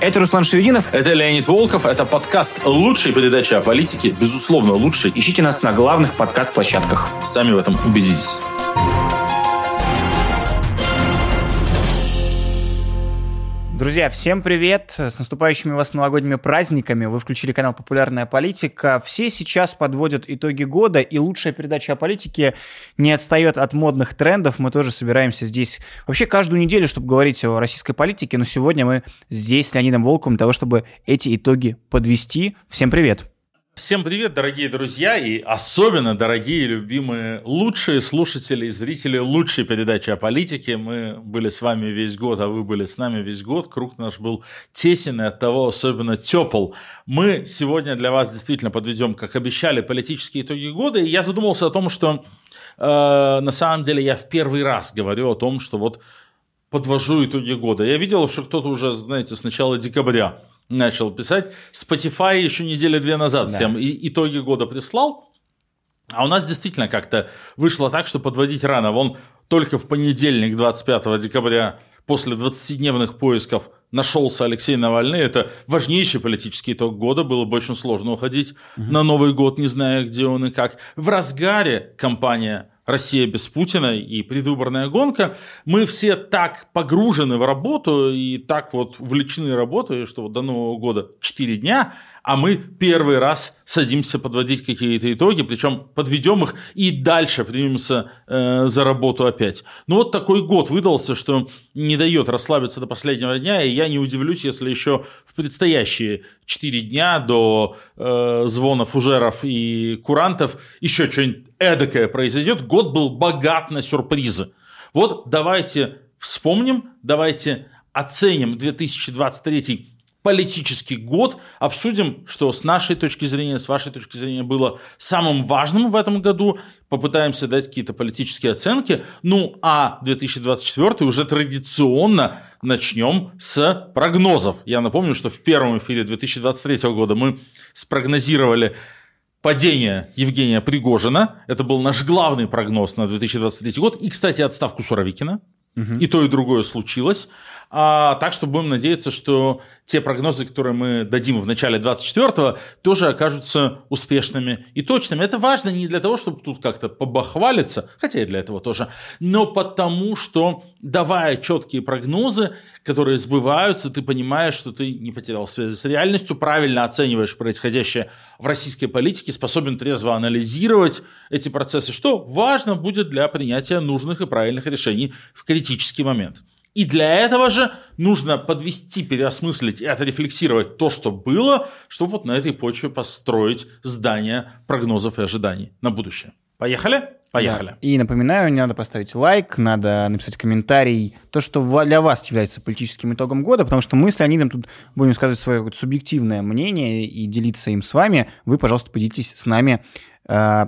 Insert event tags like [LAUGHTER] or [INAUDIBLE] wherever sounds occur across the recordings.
Это Руслан Шевединов. Это Леонид Волков. Это подкаст лучшей передачи о политике. Безусловно, лучший. Ищите нас на главных подкаст-площадках. Сами в этом убедитесь. Друзья, всем привет! С наступающими вас новогодними праздниками. Вы включили канал «Популярная политика». Все сейчас подводят итоги года, и лучшая передача о политике не отстает от модных трендов. Мы тоже собираемся здесь вообще каждую неделю, чтобы говорить о российской политике, но сегодня мы здесь с Леонидом Волковым для того, чтобы эти итоги подвести. Всем привет! Всем привет, дорогие друзья, и особенно дорогие, любимые, лучшие слушатели и зрители лучшей передачи о политике. Мы были с вами весь год, а вы были с нами весь год. Круг наш был тесен и от того особенно тепл. Мы сегодня для вас действительно подведем, как обещали, политические итоги года. И я задумался о том, что э, на самом деле я в первый раз говорю о том, что вот подвожу итоги года. Я видел, что кто-то уже, знаете, с начала декабря начал писать. Spotify еще недели две назад да. всем и, итоги года прислал. А у нас действительно как-то вышло так, что подводить рано. Вон только в понедельник, 25 декабря, после 20-дневных поисков нашелся Алексей Навальный. Это важнейший политический итог года. Было бы очень сложно уходить угу. на Новый год, не зная, где он и как. В разгаре кампания Россия без Путина и предвыборная гонка, мы все так погружены в работу и так вот увлечены работой, что вот до Нового года 4 дня, а мы первый раз садимся подводить какие-то итоги, причем подведем их и дальше примемся э, за работу опять. Ну вот такой год выдался, что не дает расслабиться до последнего дня, и я не удивлюсь, если еще в предстоящие 4 дня до э, звона фужеров и курантов еще что-нибудь эдакое произойдет. Год был богат на сюрпризы. Вот давайте вспомним, давайте оценим 2023 политический год, обсудим, что с нашей точки зрения, с вашей точки зрения было самым важным в этом году, попытаемся дать какие-то политические оценки, ну а 2024 уже традиционно начнем с прогнозов. Я напомню, что в первом эфире 2023 года мы спрогнозировали падение Евгения Пригожина. Это был наш главный прогноз на 2023 год. И, кстати, отставку Суровикина. Угу. И то, и другое случилось. А, так что будем надеяться, что те прогнозы, которые мы дадим в начале 24-го, тоже окажутся успешными и точными. Это важно не для того, чтобы тут как-то побахвалиться, хотя и для этого тоже, но потому что, давая четкие прогнозы, которые сбываются, ты понимаешь, что ты не потерял связи с реальностью, правильно оцениваешь происходящее в российской политике, способен трезво анализировать эти процессы, что важно будет для принятия нужных и правильных решений в критический момент. И для этого же нужно подвести, переосмыслить и отрефлексировать то, что было, чтобы вот на этой почве построить здание прогнозов и ожиданий на будущее. Поехали? Поехали. Да. И напоминаю, не надо поставить лайк, надо написать комментарий, то, что для вас является политическим итогом года, потому что мы с Леонидом тут будем сказать свое субъективное мнение и делиться им с вами. Вы, пожалуйста, поделитесь с нами э,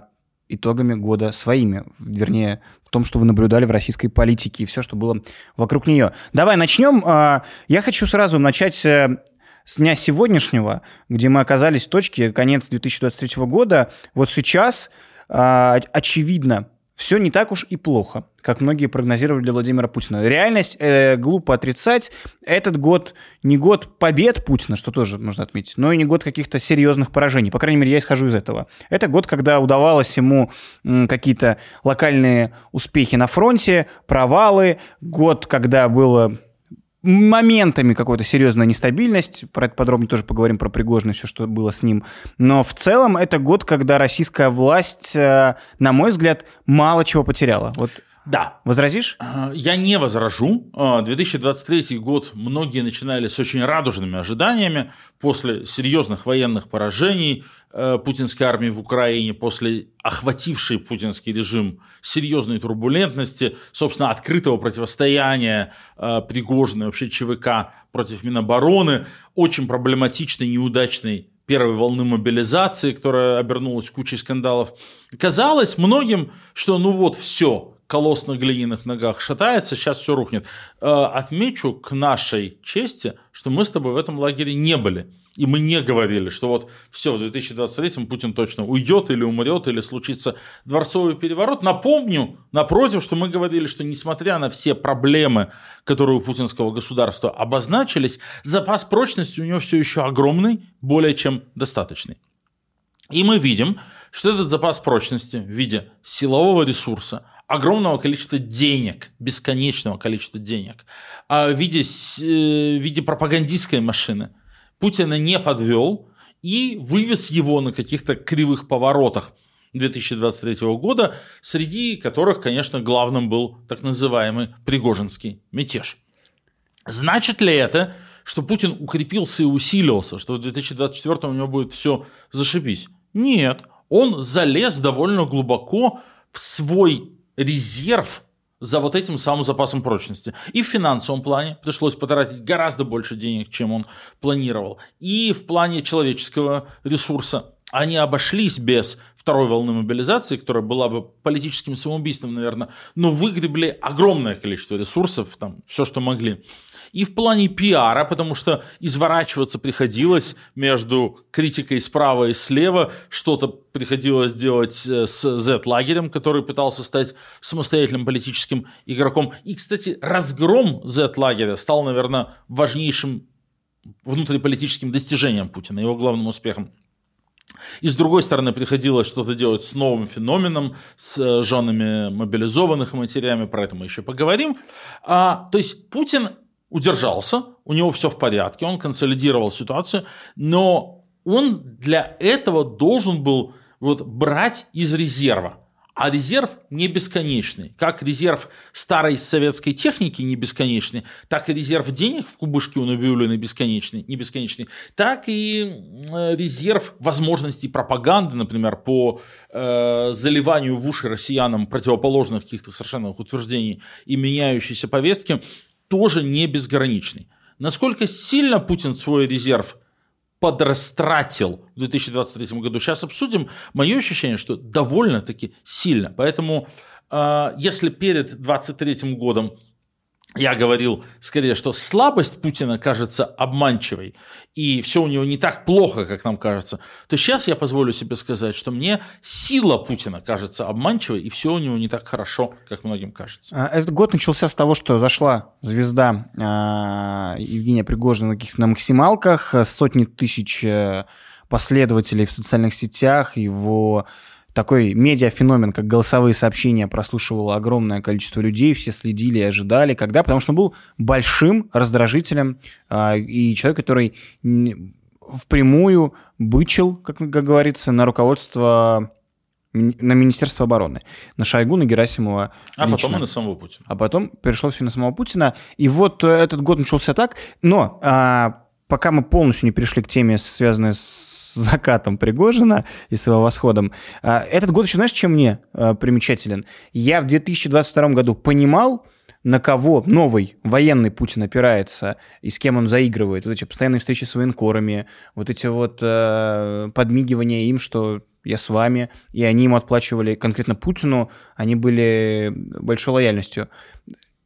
итогами года своими, вернее, в том, что вы наблюдали в российской политике и все, что было вокруг нее. Давай начнем. А, я хочу сразу начать э, с дня сегодняшнего, где мы оказались в точке конец 2023 года. Вот сейчас а, очевидно, все не так уж и плохо, как многие прогнозировали для Владимира Путина. Реальность э, глупо отрицать. Этот год не год побед Путина, что тоже нужно отметить, но и не год каких-то серьезных поражений. По крайней мере, я исхожу из этого. Это год, когда удавалось ему какие-то локальные успехи на фронте, провалы. Год, когда было моментами какой-то серьезная нестабильность. Про это подробно тоже поговорим про Пригожина, все, что было с ним. Но в целом это год, когда российская власть, э, на мой взгляд, мало чего потеряла. Вот да. Возразишь? Э, я не возражу. 2023 э, год многие начинали с очень радужными ожиданиями после серьезных военных поражений э, путинской армии в Украине, после охватившей путинский режим серьезной турбулентности, собственно, открытого противостояния Пригожиной, вообще ЧВК против Минобороны, очень проблематичной, неудачной первой волны мобилизации, которая обернулась кучей скандалов. Казалось многим, что ну вот все, колосс на глиняных ногах шатается, сейчас все рухнет. Э, отмечу к нашей чести, что мы с тобой в этом лагере не были. И мы не говорили, что вот все, в 2023 Путин точно уйдет или умрет, или случится дворцовый переворот. Напомню, напротив, что мы говорили, что несмотря на все проблемы, которые у путинского государства обозначились, запас прочности у него все еще огромный, более чем достаточный. И мы видим, что этот запас прочности в виде силового ресурса, огромного количества денег, бесконечного количества денег, а в виде, э, в виде пропагандистской машины Путина не подвел и вывез его на каких-то кривых поворотах 2023 года, среди которых, конечно, главным был так называемый Пригожинский мятеж. Значит ли это, что Путин укрепился и усилился, что в 2024 у него будет все зашибись? Нет, он залез довольно глубоко в свой резерв за вот этим самым запасом прочности. И в финансовом плане пришлось потратить гораздо больше денег, чем он планировал. И в плане человеческого ресурса они обошлись без второй волны мобилизации, которая была бы политическим самоубийством, наверное, но выгребли огромное количество ресурсов, там, все, что могли и в плане пиара, потому что изворачиваться приходилось между критикой справа и слева, что-то приходилось делать э, с Z-лагерем, который пытался стать самостоятельным политическим игроком. И, кстати, разгром Z-лагеря стал, наверное, важнейшим внутриполитическим достижением Путина, его главным успехом. И с другой стороны, приходилось что-то делать с новым феноменом, с э, женами мобилизованных матерями, про это мы еще поговорим. А, то есть Путин удержался, у него все в порядке, он консолидировал ситуацию, но он для этого должен был вот брать из резерва. А резерв не бесконечный. Как резерв старой советской техники не бесконечный, так и резерв денег в кубышке у Набиулина бесконечный, не бесконечный, так и э, резерв возможностей пропаганды, например, по э, заливанию в уши россиянам противоположных каких-то совершенно утверждений и меняющейся повестки – тоже не безграничный. Насколько сильно Путин свой резерв подрастратил в 2023 году, сейчас обсудим. Мое ощущение, что довольно-таки сильно. Поэтому, э, если перед 2023 годом я говорил скорее, что слабость Путина кажется обманчивой, и все у него не так плохо, как нам кажется, то сейчас я позволю себе сказать, что мне сила Путина кажется обманчивой, и все у него не так хорошо, как многим кажется. А, этот год начался с того, что зашла звезда э, Евгения Пригожина на максималках, сотни тысяч э, последователей в социальных сетях, его такой медиафеномен, как голосовые сообщения, прослушивало огромное количество людей, все следили и ожидали. Когда? Потому что он был большим раздражителем э, и человек, который впрямую бычил, как, как говорится, на руководство на Министерство обороны, на Шойгу, на Герасимова А лично. потом и на самого Путина. А потом перешло все на самого Путина. И вот э, этот год начался так. Но а, пока мы полностью не перешли к теме, связанной с закатом Пригожина и с его восходом. А, этот год еще, знаешь, чем мне а, примечателен? Я в 2022 году понимал, на кого новый военный Путин опирается и с кем он заигрывает. Вот эти постоянные встречи с военкорами, вот эти вот э, подмигивания им, что я с вами, и они ему отплачивали конкретно Путину, они были большой лояльностью.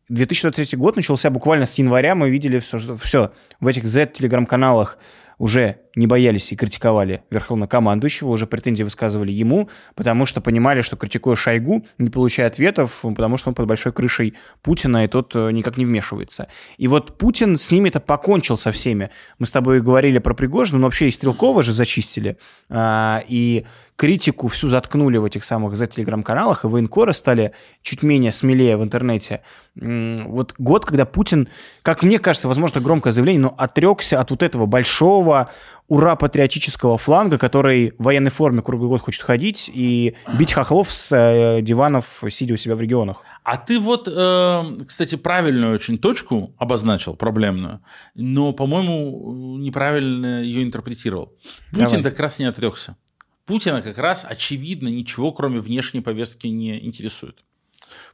2023 год начался буквально с января, мы видели все, все в этих Z-телеграм-каналах уже не боялись и критиковали верховнокомандующего, уже претензии высказывали ему, потому что понимали, что критикуя Шойгу, не получая ответов, потому что он под большой крышей Путина, и тот э, никак не вмешивается. И вот Путин с ними-то покончил со всеми. Мы с тобой говорили про Пригожина, но вообще и Стрелкова же зачистили. А, и критику всю заткнули в этих самых Z-телеграм-каналах, и военкоры стали чуть менее смелее в интернете. Вот год, когда Путин, как мне кажется, возможно, громкое заявление, но отрекся от вот этого большого ура-патриотического фланга, который в военной форме круглый год хочет ходить и бить хохлов с э, диванов, сидя у себя в регионах. А ты вот, э, кстати, правильную очень точку обозначил, проблемную, но, по-моему, неправильно ее интерпретировал. Путин Давай. как раз не отрекся. Путина как раз, очевидно, ничего, кроме внешней повестки, не интересует.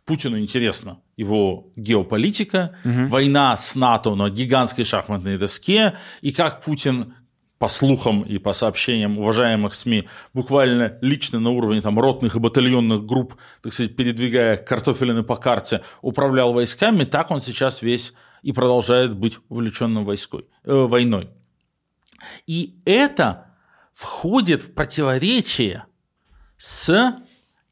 Путину интересна его геополитика, угу. война с НАТО на гигантской шахматной доске, и как Путин по слухам и по сообщениям уважаемых СМИ, буквально лично на уровне там, ротных и батальонных групп, так сказать, передвигая картофелины по карте, управлял войсками, так он сейчас весь и продолжает быть увлеченным войской, э, войной. И это входит в противоречие с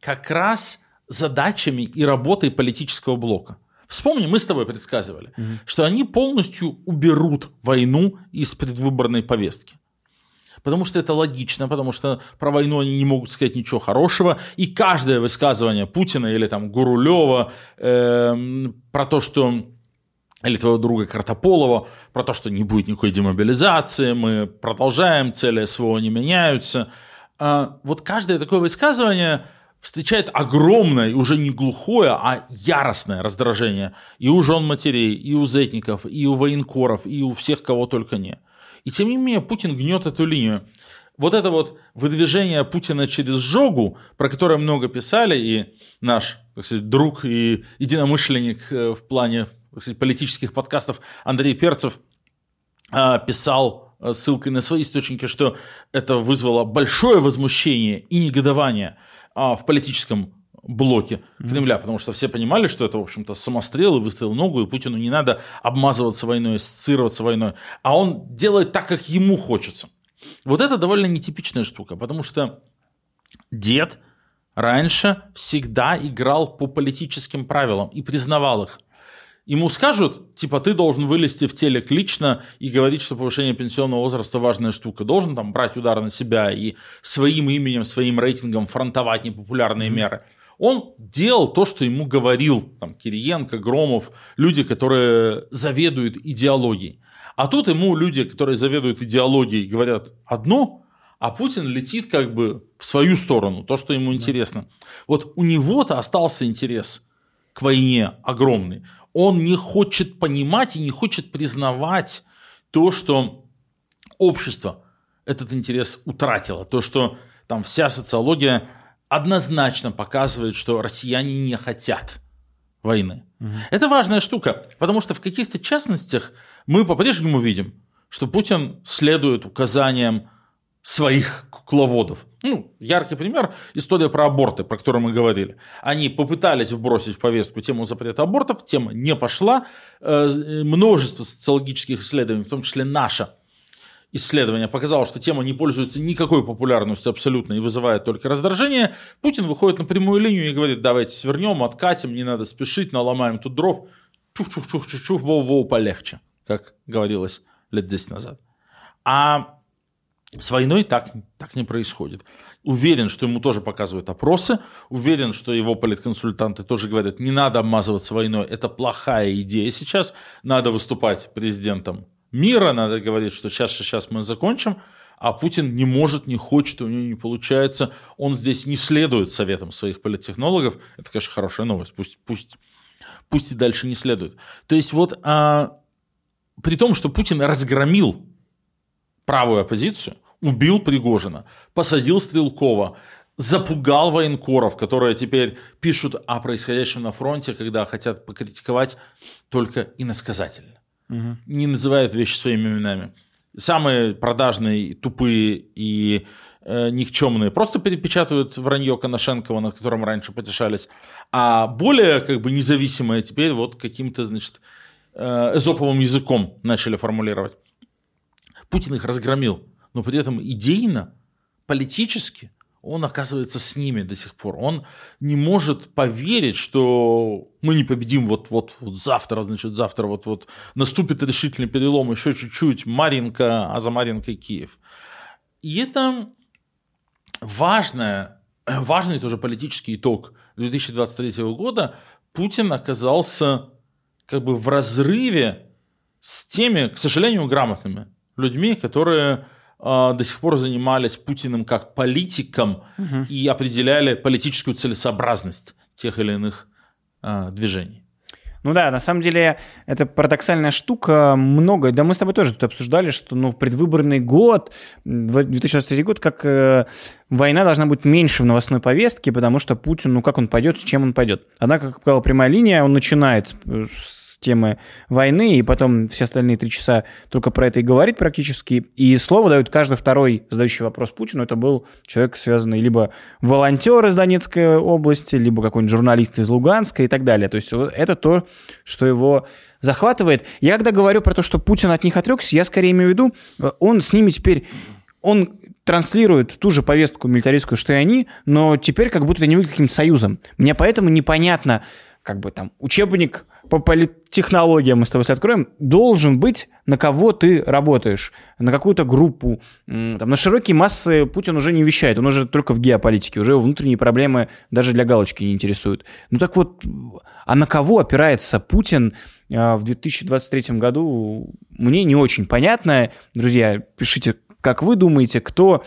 как раз задачами и работой политического блока. Вспомни, мы с тобой предсказывали, угу. что они полностью уберут войну из предвыборной повестки. Потому что это логично, потому что про войну они не могут сказать ничего хорошего. И каждое высказывание Путина или там Гурулева э, про то, что или твоего друга Картополова, про то, что не будет никакой демобилизации, мы продолжаем, цели СВО не меняются. А вот каждое такое высказывание встречает огромное, уже не глухое, а яростное раздражение и у жен матерей, и у зетников, и у военкоров, и у всех, кого только не. И тем не менее Путин гнет эту линию. Вот это вот выдвижение Путина через жогу, про которое много писали, и наш сказать, друг и единомышленник э, в плане сказать, политических подкастов Андрей Перцев а, писал э, ссылкой на свои источники, что это вызвало большое возмущение и негодование в политическом блоке Кремля, потому что все понимали, что это, в общем-то, самострел и выстрел ногу, и Путину не надо обмазываться войной, ассоциироваться войной, а он делает так, как ему хочется. Вот это довольно нетипичная штука, потому что дед раньше всегда играл по политическим правилам и признавал их. Ему скажут, типа, ты должен вылезти в телек лично и говорить, что повышение пенсионного возраста важная штука. Должен там брать удар на себя и своим именем, своим рейтингом фронтовать непопулярные mm-hmm. меры. Он делал то, что ему говорил там, Кириенко, Громов, люди, которые заведуют идеологией. А тут ему люди, которые заведуют идеологией, говорят одно, а Путин летит как бы в свою сторону, то, что ему интересно. Да. Вот у него-то остался интерес к войне огромный он не хочет понимать и не хочет признавать то, что общество этот интерес утратило, то, что там вся социология однозначно показывает, что россияне не хотят войны. Угу. Это важная штука, потому что в каких-то частностях мы по-прежнему видим, что Путин следует указаниям своих кукловодов. Ну, яркий пример – история про аборты, про которую мы говорили. Они попытались вбросить в повестку тему запрета абортов, тема не пошла. Э, множество социологических исследований, в том числе наше исследование, показало, что тема не пользуется никакой популярностью абсолютно и вызывает только раздражение. Путин выходит на прямую линию и говорит, давайте свернем, откатим, не надо спешить, наломаем тут дров. Чух-чух-чух-чух, воу-воу, полегче, как говорилось лет 10 назад. А с войной так, так не происходит. Уверен, что ему тоже показывают опросы, уверен, что его политконсультанты тоже говорят, не надо обмазываться войной, это плохая идея сейчас, надо выступать президентом мира, надо говорить, что сейчас, сейчас мы закончим, а Путин не может, не хочет, у него не получается, он здесь не следует советам своих политтехнологов, это, конечно, хорошая новость, пусть, пусть, пусть и дальше не следует. То есть вот а, при том, что Путин разгромил правую оппозицию, убил Пригожина, посадил Стрелкова, запугал военкоров, которые теперь пишут о происходящем на фронте, когда хотят покритиковать только иносказательно. Угу. Не называют вещи своими именами. Самые продажные, тупые и э, никчемные просто перепечатывают вранье Коношенкова, над которым раньше потешались. А более как бы независимые теперь вот каким-то, значит, э, эзоповым языком начали формулировать. Путин их разгромил, но при этом идейно, политически он оказывается с ними до сих пор. Он не может поверить, что мы не победим вот, вот, вот завтра, значит, завтра вот, вот наступит решительный перелом, еще чуть-чуть, Маринка, а за Маринкой Киев. И это важное, [CLEARS THROAT] важный тоже политический итог 2023 года. Путин оказался как бы в разрыве с теми, к сожалению, грамотными людьми, которые э, до сих пор занимались Путиным как политиком угу. и определяли политическую целесообразность тех или иных э, движений. Ну да, на самом деле это парадоксальная штука. Много, да мы с тобой тоже тут обсуждали, что ну, в предвыборный год, 2023 год, как э, война должна быть меньше в новостной повестке, потому что Путин, ну как он пойдет, с чем он пойдет. Однако, как правило, прямая линия, он начинает с темы войны, и потом все остальные три часа только про это и говорит практически. И слово дают каждый второй задающий вопрос Путину. Это был человек, связанный либо волонтер из Донецкой области, либо какой-нибудь журналист из Луганска и так далее. То есть это то, что его захватывает. Я когда говорю про то, что Путин от них отрекся, я скорее имею в виду, э, он с ними теперь, он транслирует ту же повестку милитаристскую, что и они, но теперь как будто это не выглядит каким-то союзом. Мне поэтому непонятно, как бы там, учебник по политтехнологиям мы с тобой откроем, должен быть, на кого ты работаешь, на какую-то группу. Там, на широкие массы Путин уже не вещает, он уже только в геополитике, уже его внутренние проблемы даже для галочки не интересуют. Ну так вот, а на кого опирается Путин а, в 2023 году, мне не очень понятно. Друзья, пишите, как вы думаете, кто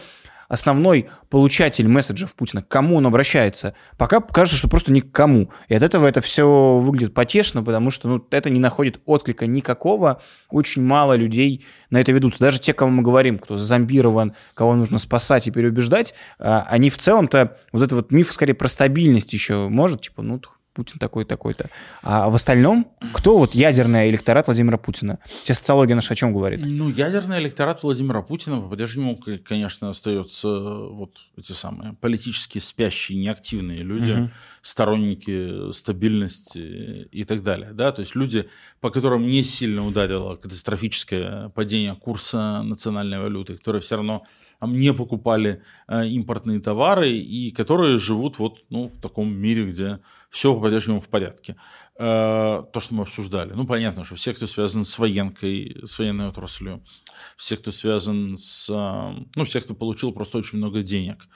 основной получатель месседжев Путина, к кому он обращается, пока кажется, что просто ни к кому. И от этого это все выглядит потешно, потому что ну, это не находит отклика никакого. Очень мало людей на это ведутся. Даже те, кому мы говорим, кто зомбирован, кого нужно спасать и переубеждать, а, они в целом-то, вот этот вот миф скорее про стабильность еще может, типа, ну, Путин такой такой-то. А в остальном, кто вот ядерный электорат Владимира Путина? Те социология наша о чем говорит? Ну, ядерный электорат Владимира Путина по-прежнему, конечно, остается вот эти самые политически спящие, неактивные люди, угу. сторонники стабильности и так далее. Да? То есть люди, по которым не сильно ударило катастрофическое падение курса национальной валюты, которые все равно не покупали э, импортные товары и которые живут вот ну, в таком мире, где все по-прежнему в порядке. Э, то, что мы обсуждали. Ну, понятно, что все, кто связан с военкой, с военной отраслью, все, кто связан с... Э, ну, все, кто получил просто очень много денег,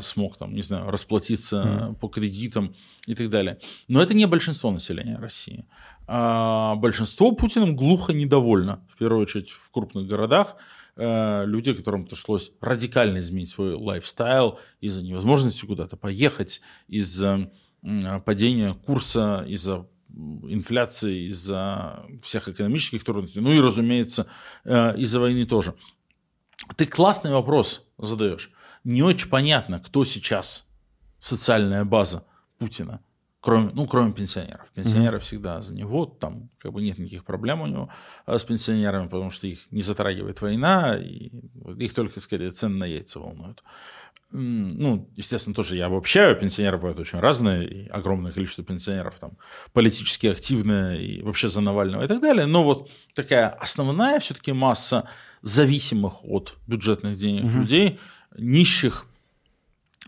смог там, не знаю, расплатиться mm. по кредитам и так далее. Но это не большинство населения России. А большинство Путиным глухо недовольно, в первую очередь в крупных городах, Э, люди, которым пришлось радикально изменить свой лайфстайл из-за невозможности куда-то поехать, из-за падения курса, из-за инфляции, из-за всех экономических трудностей, ну и, разумеется, э, из-за войны тоже. Ты классный вопрос задаешь. Не очень понятно, кто сейчас социальная база Путина кроме, ну, кроме пенсионеров. Пенсионеры mm-hmm. всегда за него, там как бы нет никаких проблем у него а с пенсионерами, потому что их не затрагивает война, и их только, скорее, цены на яйца волнуют. Ну, естественно, тоже я обобщаю, пенсионеры бывают очень разные, и огромное количество пенсионеров там политически активное и вообще за Навального и так далее, но вот такая основная все-таки масса зависимых от бюджетных денег mm-hmm. людей, нищих,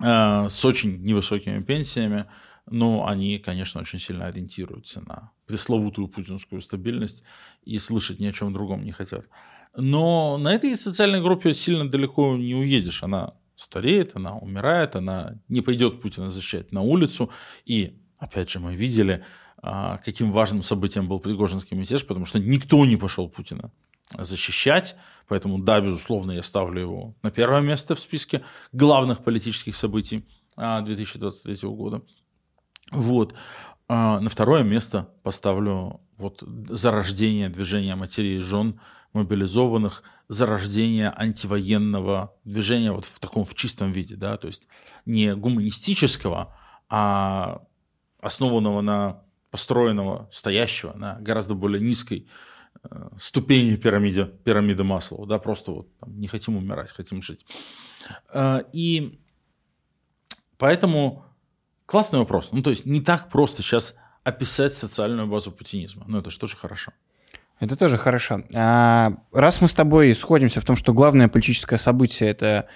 э, с очень невысокими пенсиями, но они, конечно, очень сильно ориентируются на пресловутую путинскую стабильность и слышать ни о чем другом не хотят. Но на этой социальной группе сильно далеко не уедешь. Она стареет, она умирает, она не пойдет Путина защищать на улицу. И, опять же, мы видели, а, каким важным событием был Пригожинский мятеж, потому что никто не пошел Путина защищать. Поэтому, да, безусловно, я ставлю его на первое место в списке главных политических событий 2023 а, года. Вот. А на второе место поставлю вот зарождение движения матерей и жен мобилизованных, зарождение антивоенного движения вот в таком в чистом виде, да, то есть не гуманистического, а основанного на построенного, стоящего на гораздо более низкой э, ступени пирамиды, пирамиды Маслоу, да, просто вот там, не хотим умирать, хотим жить. Э, и поэтому Классный вопрос. Ну, то есть не так просто сейчас описать социальную базу путинизма. Но это же тоже хорошо. Это тоже хорошо. А, раз мы с тобой сходимся в том, что главное политическое событие это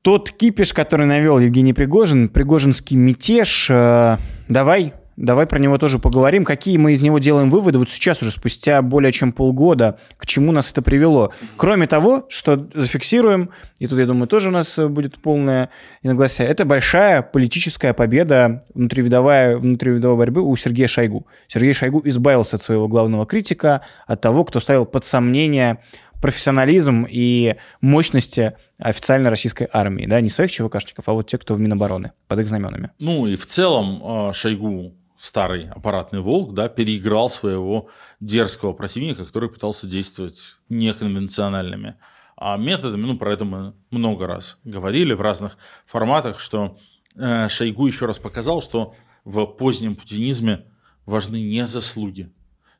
тот кипиш, который навел Евгений Пригожин, Пригожинский мятеж, э, давай Давай про него тоже поговорим. Какие мы из него делаем выводы вот сейчас уже, спустя более чем полгода, к чему нас это привело? Кроме того, что зафиксируем, и тут, я думаю, тоже у нас будет полное иногласие, это большая политическая победа внутривидовая, внутривидовой борьбы у Сергея Шойгу. Сергей Шойгу избавился от своего главного критика, от того, кто ставил под сомнение профессионализм и мощности официальной российской армии, да, не своих ЧВКшников, а вот те, кто в Минобороны, под их знаменами. Ну и в целом а, Шойгу старый аппаратный волк, да, переиграл своего дерзкого противника, который пытался действовать неконвенциональными а методами. Ну, про это мы много раз говорили в разных форматах, что э, Шойгу еще раз показал, что в позднем путинизме важны не заслуги,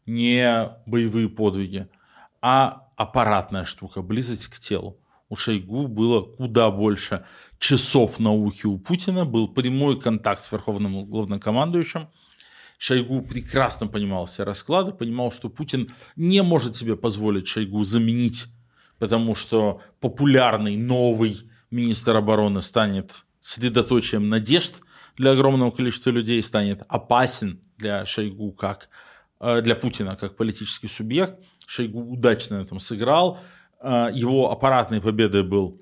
не боевые подвиги, а аппаратная штука, близость к телу. У Шойгу было куда больше часов науки у Путина, был прямой контакт с верховным главнокомандующим – Шойгу прекрасно понимал все расклады, понимал, что Путин не может себе позволить Шойгу заменить, потому что популярный новый министр обороны станет средоточием надежд для огромного количества людей, станет опасен для Шойгу как э, для Путина как политический субъект. Шойгу удачно на этом сыграл. Э, его аппаратной победой был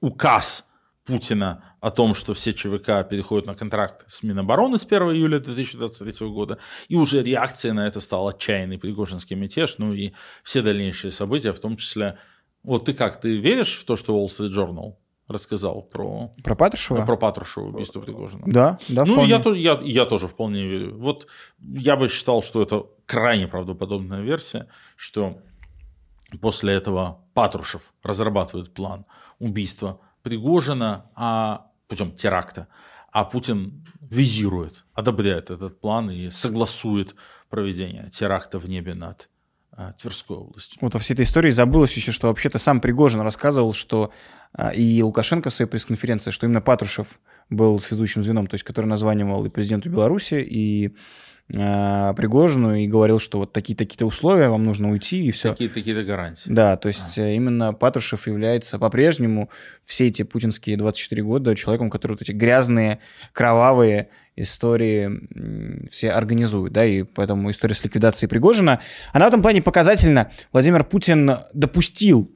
указ Путина о том, что все ЧВК переходят на контракт с Минобороны с 1 июля 2023 года, и уже реакция на это стала отчаянный Пригожинский мятеж, ну и все дальнейшие события, в том числе... Вот ты как, ты веришь в то, что Wall Street Journal рассказал про... Про Патрушева? Про Патрушева, убийство Пригожина. Да, да, Ну, вполне. я, я, я тоже вполне верю. Вот я бы считал, что это крайне правдоподобная версия, что после этого Патрушев разрабатывает план убийства Пригожина а, путем теракта, а Путин визирует, одобряет этот план и согласует проведение теракта в небе над а, Тверской областью. Вот во всей этой истории забылось еще, что вообще-то сам Пригожин рассказывал, что а, и Лукашенко в своей пресс-конференции, что именно Патрушев был связующим звеном, то есть который названивал и президенту Беларуси, и э, Пригожину, и говорил, что вот такие-такие-то условия, вам нужно уйти, и все. Такие-такие гарантии. Да, то есть а. именно Патрушев является по-прежнему все эти путинские 24 года человеком, который вот эти грязные, кровавые истории все организуют, да, и поэтому история с ликвидацией Пригожина, она в этом плане показательна. Владимир Путин допустил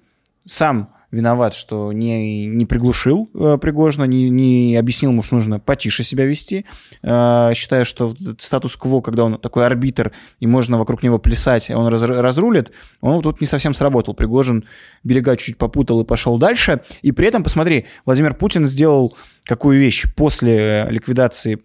сам виноват, что не, не приглушил э, Пригожина, не, не объяснил ему, что нужно потише себя вести, э, считая, что статус-кво, когда он такой арбитр, и можно вокруг него плясать, он раз, разрулит, он тут не совсем сработал. Пригожин берега чуть попутал и пошел дальше. И при этом, посмотри, Владимир Путин сделал какую вещь после ликвидации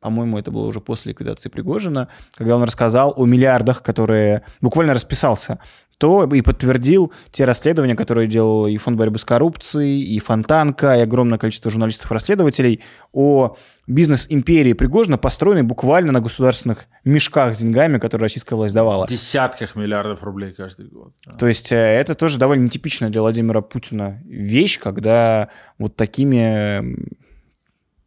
по-моему, это было уже после ликвидации Пригожина, когда он рассказал о миллиардах, которые буквально расписался то и подтвердил те расследования, которые делал и Фонд борьбы с коррупцией, и Фонтанка, и огромное количество журналистов-расследователей о бизнес-империи Пригожина, построенной буквально на государственных мешках с деньгами, которые российская власть давала. Десятках миллиардов рублей каждый год. Да. То есть это тоже довольно нетипичная для Владимира Путина вещь, когда вот такими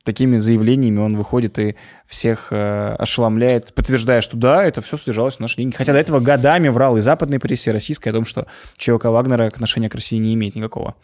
такими заявлениями он выходит и всех э, ошеломляет, подтверждая, что да, это все содержалось в наши деньги. Хотя до этого годами врал и западной прессе, и российской о том, что ЧВК Вагнера отношения к России не имеет никакого.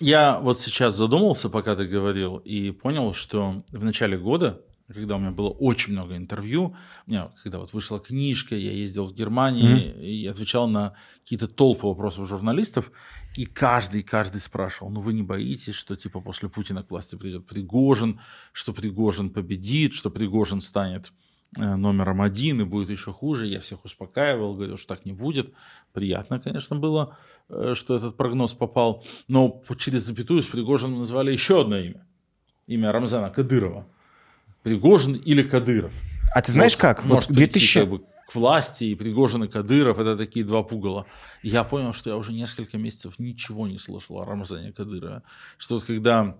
Я вот сейчас задумался, пока ты говорил, и понял, что в начале года, когда у меня было очень много интервью, у меня, когда вот вышла книжка, я ездил в Германию mm-hmm. и отвечал на какие-то толпы вопросов журналистов, и каждый, каждый спрашивал, ну вы не боитесь, что типа после Путина к власти придет Пригожин, что Пригожин победит, что Пригожин станет э, номером один и будет еще хуже. Я всех успокаивал, говорил, что так не будет. Приятно, конечно, было, э, что этот прогноз попал. Но через запятую с Пригожиным назвали еще одно имя. Имя Рамзана Кадырова. Пригожин или Кадыров. А ты знаешь может, как? Может вот 2000... как бы, к власти, и Пригожин и Кадыров – это такие два пугала. И я понял, что я уже несколько месяцев ничего не слышал о Рамзане Кадырове. Что вот когда,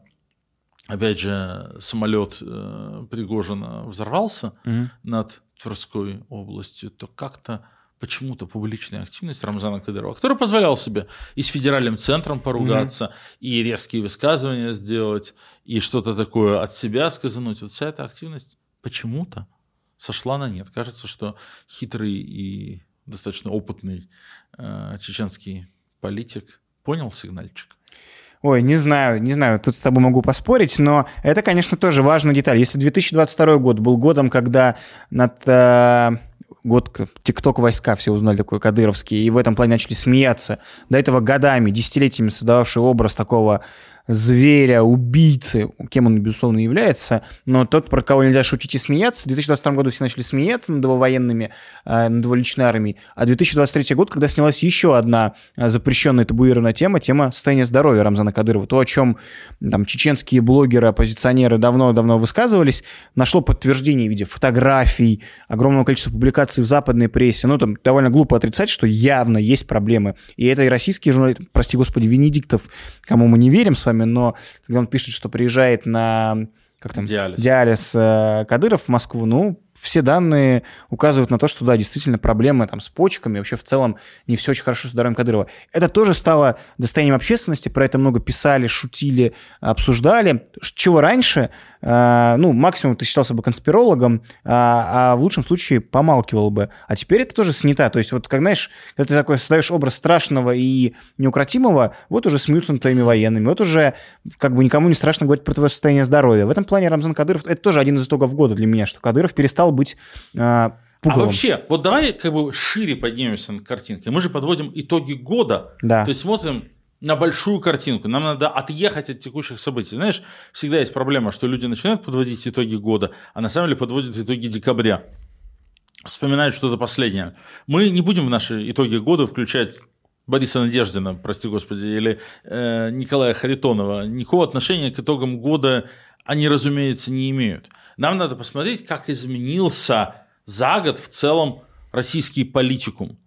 опять же, самолет э, Пригожина взорвался mm-hmm. над Тверской областью, то как-то почему-то публичная активность Рамзана Кадырова, который позволял себе и с федеральным центром поругаться, mm-hmm. и резкие высказывания сделать, и что-то такое от себя сказануть. Вот вся эта активность почему-то сошла на нет. Кажется, что хитрый и достаточно опытный э, чеченский политик понял сигнальчик. Ой, не знаю, не знаю, тут с тобой могу поспорить, но это, конечно, тоже важная деталь. Если 2022 год был годом, когда над... Э, год ТикТок войска все узнали такой кадыровский, и в этом плане начали смеяться. До этого годами, десятилетиями создававший образ такого зверя, убийцы, кем он, безусловно, является, но тот, про кого нельзя шутить и смеяться, в 2022 году все начали смеяться над его военными, э, над его личной армией, а 2023 год, когда снялась еще одна э, запрещенная табуированная тема, тема состояния здоровья Рамзана Кадырова, то, о чем там чеченские блогеры, оппозиционеры давно-давно высказывались, нашло подтверждение в виде фотографий, огромного количества публикаций в западной прессе, ну, там довольно глупо отрицать, что явно есть проблемы, и это и российские журналисты, прости господи, Венедиктов, кому мы не верим с вами, но когда он пишет, что приезжает на как там, диализ, диализ э, Кадыров в Москву, ну, все данные указывают на то, что да, действительно проблемы там с почками, вообще в целом не все очень хорошо с здоровьем Кадырова. Это тоже стало достоянием общественности, про это много писали, шутили, обсуждали. Чего раньше Э, ну, максимум ты считался бы конспирологом, а, а в лучшем случае помалкивал бы. А теперь это тоже снято. То есть вот, как знаешь, когда ты такой создаешь образ страшного и неукротимого, вот уже смеются над твоими военными, вот уже как бы никому не страшно говорить про твое состояние здоровья. В этом плане Рамзан Кадыров, это тоже один из итогов года для меня, что Кадыров перестал быть э, Пугалом. А вообще, вот давай как бы шире поднимемся на картинке. Мы же подводим итоги года. Да. То есть смотрим на большую картинку. Нам надо отъехать от текущих событий. Знаешь, всегда есть проблема, что люди начинают подводить итоги года, а на самом деле подводят итоги декабря. Вспоминают что-то последнее. Мы не будем в наши итоги года включать Бориса Надеждина, прости господи, или э, Николая Харитонова. Никакого отношения к итогам года они, разумеется, не имеют. Нам надо посмотреть, как изменился за год в целом российский политикум.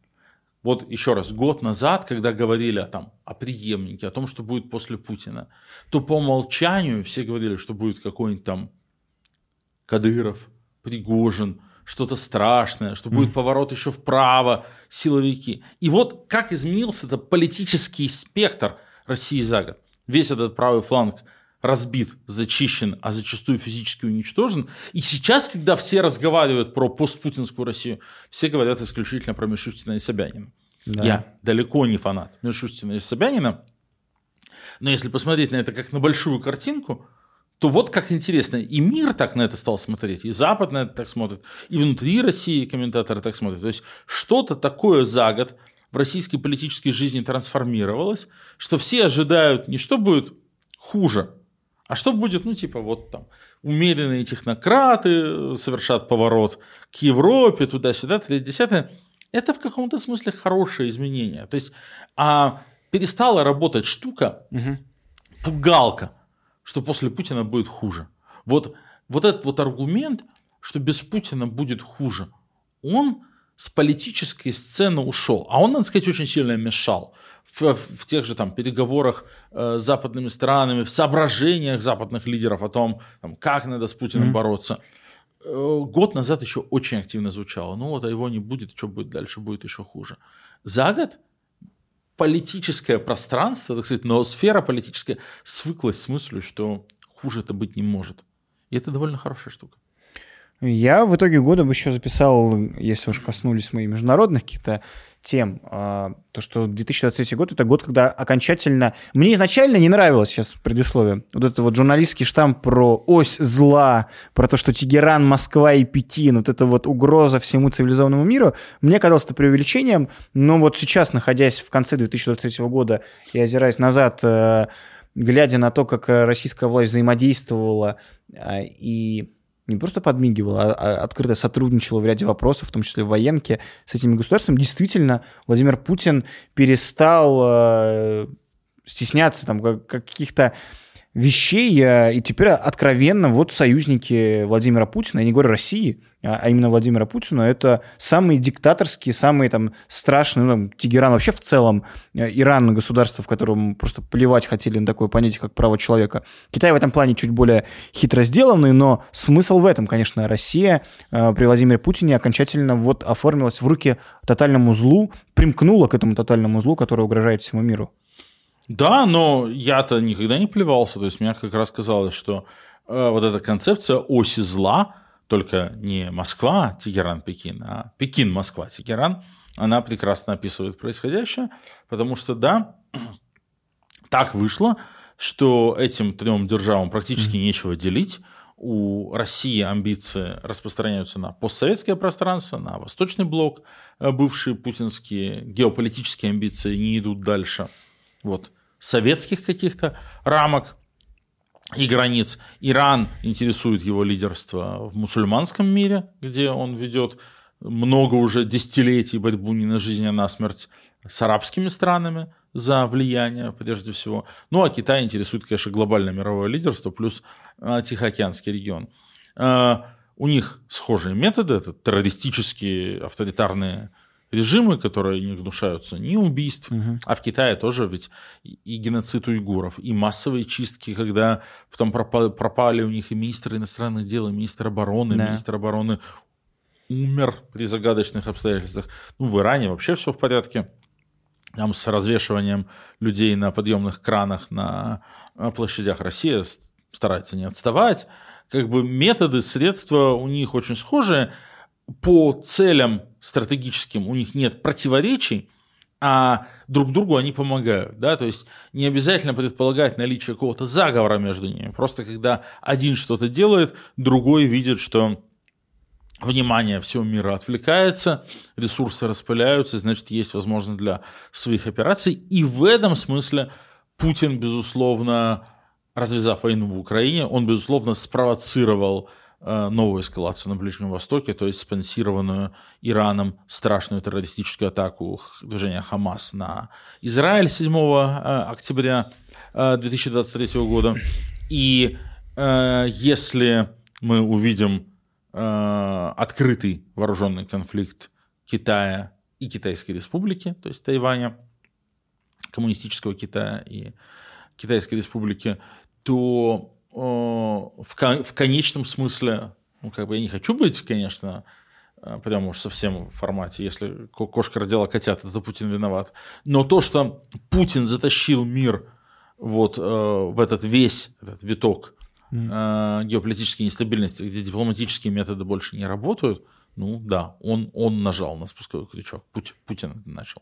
Вот еще раз, год назад, когда говорили о, там, о преемнике, о том, что будет после Путина, то по умолчанию все говорили, что будет какой-нибудь там Кадыров, Пригожин, что-то страшное, что будет поворот еще вправо, силовики. И вот как изменился этот политический спектр России за год. Весь этот правый фланг разбит, зачищен, а зачастую физически уничтожен. И сейчас, когда все разговаривают про постпутинскую Россию, все говорят исключительно про Мишустина и Собянина. Да. Я далеко не фанат Мишустина и Собянина, но если посмотреть на это как на большую картинку, то вот как интересно, и мир так на это стал смотреть, и Запад на это так смотрит, и внутри России комментаторы так смотрят. То есть что-то такое за год в российской политической жизни трансформировалось, что все ожидают не что будет хуже, а что будет, ну, типа, вот там, умеренные технократы совершат поворот к Европе, туда-сюда, 30 это в каком-то смысле хорошее изменение. То есть а, перестала работать штука, угу. пугалка, что после Путина будет хуже. Вот, вот этот вот аргумент, что без Путина будет хуже, он с политической сцены ушел. А он, надо сказать, очень сильно мешал в, в тех же там переговорах э, с западными странами, в соображениях западных лидеров о том, там, как надо с Путиным mm-hmm. бороться. Э, год назад еще очень активно звучало. Ну вот, а его не будет, что будет дальше, будет еще хуже. За год политическое пространство, так сказать, ноосфера политическая свыклась с мыслью, что хуже это быть не может. И это довольно хорошая штука. Я в итоге года бы еще записал, если уж коснулись моих международных каких-то тем, а, то, что 2023 год — это год, когда окончательно... Мне изначально не нравилось сейчас предусловие. Вот это вот журналистский штамп про ось зла, про то, что Тегеран, Москва и Пекин, вот это вот угроза всему цивилизованному миру, мне казалось это преувеличением, но вот сейчас, находясь в конце 2023 года и озираясь назад, э, глядя на то, как российская власть взаимодействовала э, и не просто подмигивала, а, а открыто сотрудничала в ряде вопросов, в том числе в военке, с этими государствами, действительно Владимир Путин перестал э, стесняться там каких-то вещей, и теперь откровенно вот союзники Владимира Путина, я не говорю России, а, а именно Владимира Путина, это самые диктаторские, самые там страшные, ну, там, Тегеран вообще в целом, э, Иран государство, в котором просто плевать хотели на такое понятие, как право человека. Китай в этом плане чуть более хитро сделанный, но смысл в этом, конечно, Россия э, при Владимире Путине окончательно вот оформилась в руки тотальному злу, примкнула к этому тотальному злу, который угрожает всему миру. Да, но я-то никогда не плевался. То есть мне как раз казалось, что э, вот эта концепция оси зла, только не Москва, Тегеран, Пекин, а Пекин, Москва, Тегеран, она прекрасно описывает происходящее, потому что, да, [CLEARS THROAT] так вышло, что этим трем державам практически mm-hmm. нечего делить. У России амбиции распространяются на постсоветское пространство, на восточный блок, э, бывшие путинские геополитические амбиции не идут дальше – вот, советских каких-то рамок и границ. Иран интересует его лидерство в мусульманском мире, где он ведет много уже десятилетий борьбу не на жизнь, а на смерть с арабскими странами за влияние, прежде всего. Ну, а Китай интересует, конечно, глобальное мировое лидерство плюс а, Тихоокеанский регион. А, у них схожие методы, это террористические, авторитарные режимы, которые не гнушаются ни убийств, угу. а в Китае тоже ведь и геноцид уйгуров, и массовые чистки, когда потом пропали, пропали у них и министр иностранных дел, и министр обороны, да. министр обороны умер при загадочных обстоятельствах. Ну, в Иране вообще все в порядке. Там с развешиванием людей на подъемных кранах на площадях России старается не отставать. Как бы методы, средства у них очень схожие. По целям стратегическим у них нет противоречий, а друг другу они помогают. Да? То есть не обязательно предполагать наличие какого-то заговора между ними. Просто когда один что-то делает, другой видит, что внимание всего мира отвлекается, ресурсы распыляются, значит, есть возможность для своих операций. И в этом смысле Путин, безусловно, развязав войну в Украине, он, безусловно, спровоцировал новую эскалацию на Ближнем Востоке, то есть спонсированную Ираном страшную террористическую атаку движения Хамас на Израиль 7 э, октября 2023 э, года. И если мы увидим открытый вооруженный конфликт Китая и Китайской Республики, то есть Тайваня, коммунистического Китая и Китайской Республики, то в, в конечном смысле, ну, как бы я не хочу быть, конечно, э, прямо уж совсем в формате, если кошка родила котят, это Путин виноват. Но то, что Путин затащил мир вот э, в этот весь этот виток mm. геополитической нестабильности, где дипломатические методы больше не работают, ну да, он, он нажал на спусковой крючок. Путин, Путин начал.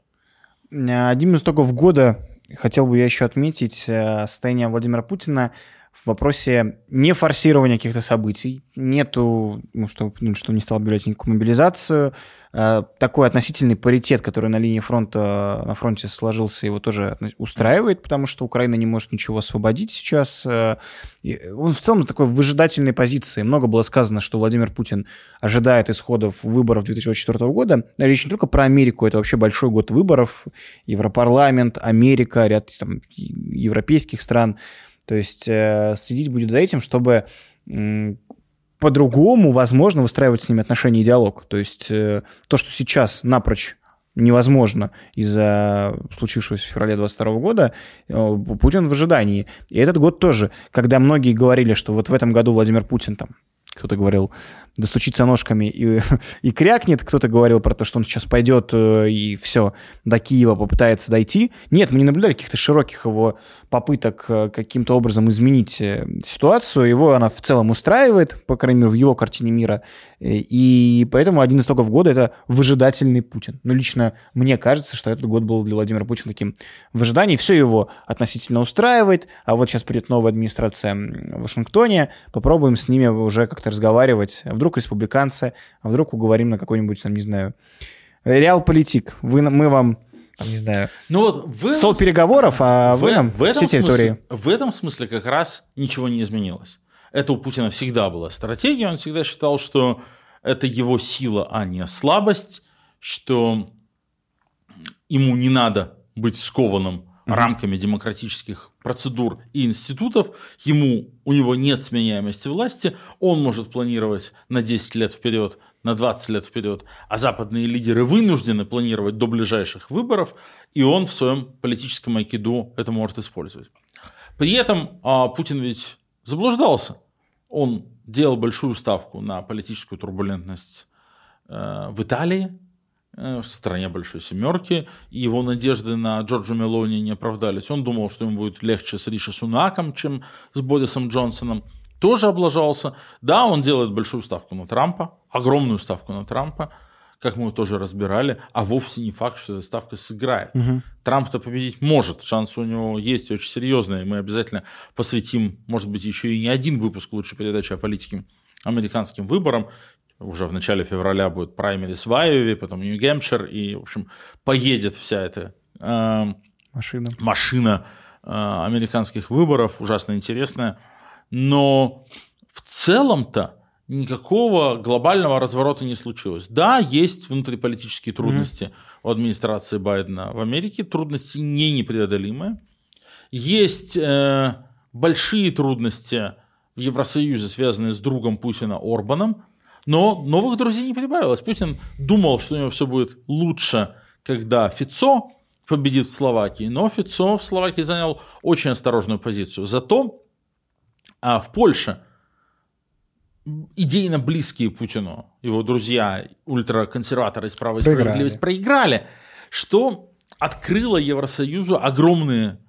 Один из итогов года хотел бы я еще отметить состояние Владимира Путина – в вопросе не форсирования каких-то событий, нету, ну, что, ну, что не стал объявлять никакую мобилизацию, э, такой относительный паритет, который на линии фронта, на фронте сложился, его тоже устраивает, потому что Украина не может ничего освободить сейчас. Э, он в целом на такой выжидательной позиции. Много было сказано, что Владимир Путин ожидает исходов выборов 2004 года. Речь не только про Америку, это вообще большой год выборов. Европарламент, Америка, ряд там, европейских стран – то есть э, следить будет за этим, чтобы по-другому, возможно, выстраивать с ними отношения и диалог. То есть э, то, что сейчас напрочь невозможно из-за случившегося в феврале 22 года, э, Путин в ожидании. И этот год тоже, когда многие говорили, что вот в этом году Владимир Путин там кто-то говорил, достучится ножками и, [LAUGHS] и крякнет, кто-то говорил про то, что он сейчас пойдет э, и все, до Киева попытается дойти. Нет, мы не наблюдали каких-то широких его попыток э, каким-то образом изменить э, ситуацию. Его она в целом устраивает, по крайней мере, в его картине мира. И поэтому один из итогов года — это выжидательный Путин. Ну, лично мне кажется, что этот год был для Владимира Путина таким в ожидании. Все его относительно устраивает, а вот сейчас придет новая администрация в Вашингтоне, попробуем с ними уже как-то разговаривать вдруг республиканцы, а вдруг уговорим на какой-нибудь, там, не знаю, реал-политик. Вы, мы вам там, не знаю, ну вот в стол переговоров, а в, вы нам в этом все территории. Смысле, в этом смысле как раз ничего не изменилось. Это у Путина всегда была стратегия, он всегда считал, что это его сила, а не слабость, что ему не надо быть скованным рамками демократических процедур и институтов, ему, у него нет сменяемости власти, он может планировать на 10 лет вперед, на 20 лет вперед, а западные лидеры вынуждены планировать до ближайших выборов, и он в своем политическом айкидо это может использовать. При этом а, Путин ведь заблуждался. Он делал большую ставку на политическую турбулентность э, в Италии, Э, в стране Большой Семерки, и его надежды на Джорджа Мелони не оправдались. Он думал, что ему будет легче с Риши Сунаком, чем с Борисом Джонсоном. Тоже облажался. Да, он делает большую ставку на Трампа, огромную ставку на Трампа, как мы тоже разбирали, а вовсе не факт, что эта ставка сыграет. Угу. Трамп-то победить может, шансы у него есть очень серьезные. Мы обязательно посвятим, может быть, еще и не один выпуск лучшей передачи о политике американским выборам уже в начале февраля будет праймерис в Айове, потом Нью-Гэмпшир, и, в общем, поедет вся эта э, машина, машина э, американских выборов, ужасно интересная. Но в целом-то никакого глобального разворота не случилось. Да, есть внутриполитические трудности mm-hmm. у администрации Байдена в Америке, трудности не непреодолимые. Есть э, большие трудности в Евросоюзе, связанные с другом Путина Орбаном, но новых друзей не прибавилось. Путин думал, что у него все будет лучше, когда Фицо победит в Словакии, но Фицо в Словакии занял очень осторожную позицию. Зато а в Польше идейно близкие Путину, его друзья, ультраконсерваторы из права и справедливости, проиграли, что открыло Евросоюзу огромные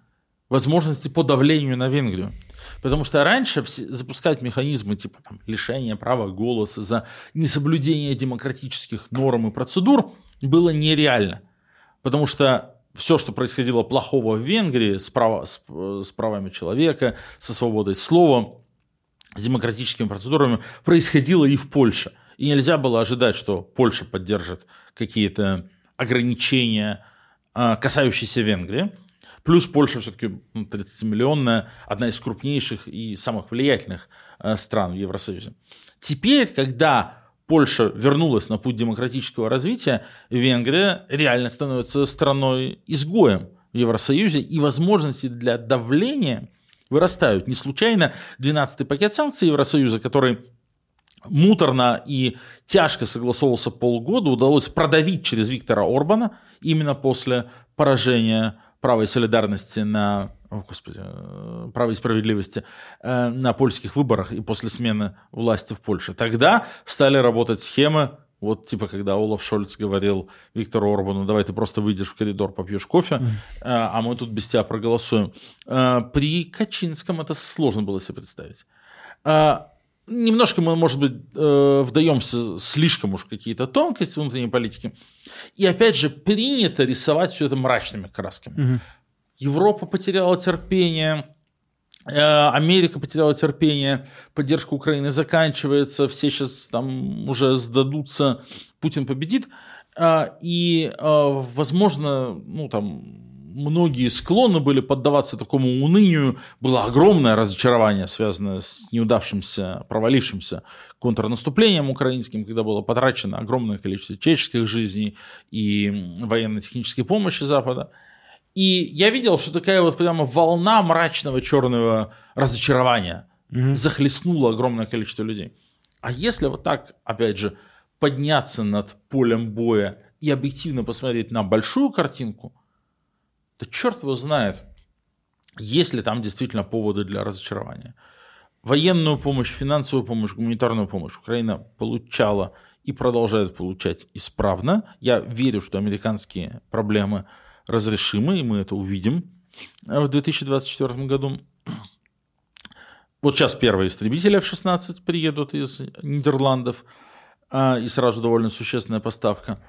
возможности по давлению на Венгрию. Потому что раньше запускать механизмы типа там, лишения права голоса за несоблюдение демократических норм и процедур было нереально. Потому что все, что происходило плохого в Венгрии с, права, с, с правами человека, со свободой слова, с демократическими процедурами, происходило и в Польше. И нельзя было ожидать, что Польша поддержит какие-то ограничения, а, касающиеся Венгрии. Плюс Польша все-таки 30-миллионная, одна из крупнейших и самых влиятельных а, стран в Евросоюзе. Теперь, когда Польша вернулась на путь демократического развития, Венгрия реально становится страной-изгоем в Евросоюзе, и возможности для давления вырастают. Не случайно 12-й пакет санкций Евросоюза, который муторно и тяжко согласовывался полгода, удалось продавить через Виктора Орбана именно после поражения правой солидарности на о, господи, э, правой справедливости э, на польских выборах и после смены власти в Польше. Тогда стали работать схемы, вот типа когда Олаф Шольц говорил Виктору Орбану, давай ты просто выйдешь в коридор, попьешь кофе, mm. а мы тут без тебя проголосуем. При Качинском это сложно было себе представить. Немножко мы, может быть, вдаемся слишком уж какие-то тонкости внутренней политики. И опять же, принято рисовать все это мрачными красками. Mm-hmm. Европа потеряла терпение, э, Америка потеряла терпение, поддержка Украины заканчивается, все сейчас там уже сдадутся, Путин победит. Э, и, э, возможно, ну там многие склонны были поддаваться такому унынию. Было огромное разочарование, связанное с неудавшимся, провалившимся контрнаступлением украинским, когда было потрачено огромное количество человеческих жизней и военно-технической помощи Запада. И я видел, что такая вот прямо волна мрачного черного разочарования mm-hmm. захлестнула огромное количество людей. А если вот так, опять же, подняться над полем боя и объективно посмотреть на большую картинку, то черт его знает, есть ли там действительно поводы для разочарования. Военную помощь, финансовую помощь, гуманитарную помощь Украина получала и продолжает получать исправно. Я верю, что американские проблемы разрешимы, и мы это увидим э, в 2024 году. Вот сейчас первые истребители F-16 приедут из Нидерландов, а, и сразу довольно существенная поставка.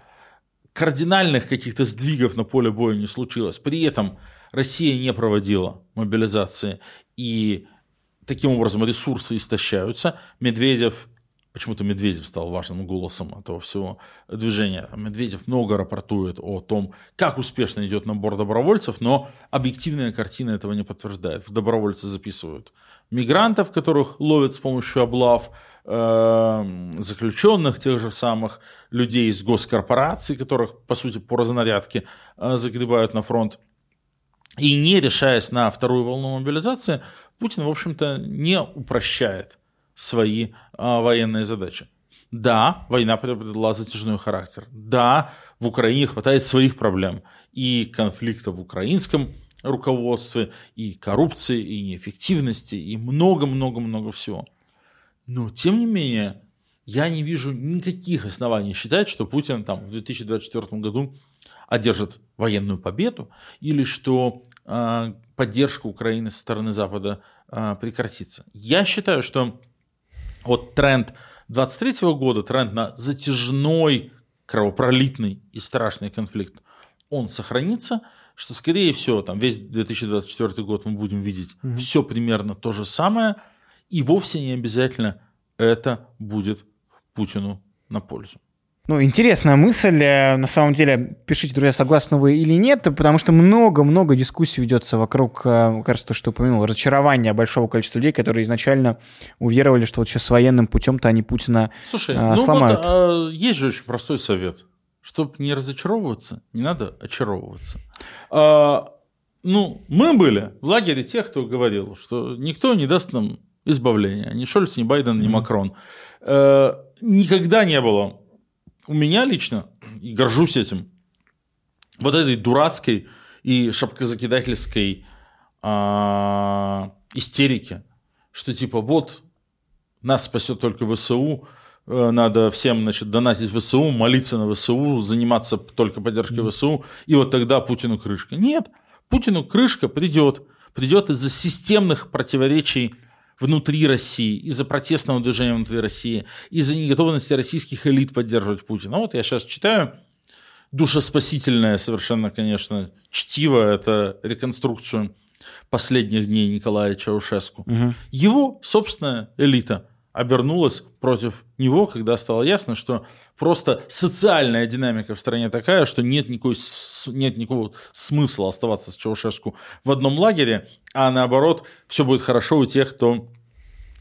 Кардинальных каких-то сдвигов на поле боя не случилось. При этом Россия не проводила мобилизации, и таким образом ресурсы истощаются. Медведев Почему-то Медведев стал важным голосом этого всего движения. Медведев много рапортует о том, как успешно идет набор добровольцев, но объективная картина этого не подтверждает. В добровольцы записывают мигрантов, которых ловят с помощью облав, э, заключенных, тех же самых людей из госкорпораций, которых, по сути, по разнарядке э, загребают на фронт. И не решаясь на вторую волну мобилизации, Путин, в общем-то, не упрощает свои а, военные задачи. Да, война приобрела затяжной характер. Да, в Украине хватает своих проблем. И конфликта в украинском руководстве, и коррупции, и неэффективности, и много-много-много всего. Но, тем не менее, я не вижу никаких оснований считать, что Путин там в 2024 году одержит военную победу или что э, поддержка Украины со стороны Запада э, прекратится. Я считаю, что вот тренд 23 года, тренд на затяжной, кровопролитный и страшный конфликт, он сохранится, что скорее всего там весь 2024 год мы будем видеть mm-hmm. все примерно то же самое, и вовсе не обязательно это будет Путину на пользу. Ну, интересная мысль. На самом деле, пишите, друзья, согласны вы или нет, потому что много-много дискуссий ведется вокруг, э, кажется, то, что упомянул, разочарования большого количества людей, которые изначально уверовали, что вот сейчас военным путем-то они Путина Слушай, а, ну сломают. Вот, а, есть же очень простой совет. Чтобы не разочаровываться, не надо очаровываться. А, ну, мы были в лагере тех, кто говорил, что никто не даст нам избавления. Ни Шольц, ни Байден, ни mm-hmm. Макрон. А, никогда не было у меня лично, и горжусь этим, вот этой дурацкой и шапкозакидательской а, истерики, что типа вот нас спасет только ВСУ, э, надо всем значит, донатить ВСУ, молиться на ВСУ, заниматься только поддержкой ВСУ, и вот тогда Путину крышка. Нет, Путину крышка придет. Придет из-за системных противоречий внутри России, из-за протестного движения внутри России, из-за неготовности российских элит поддерживать Путина. Вот я сейчас читаю душеспасительное совершенно, конечно, чтиво, это реконструкцию последних дней Николая Чаушеску. Угу. Его собственная элита обернулась против него, когда стало ясно, что просто социальная динамика в стране такая, что нет, никакой, нет никакого смысла оставаться с Чаушеску в одном лагере, а наоборот, все будет хорошо у тех, кто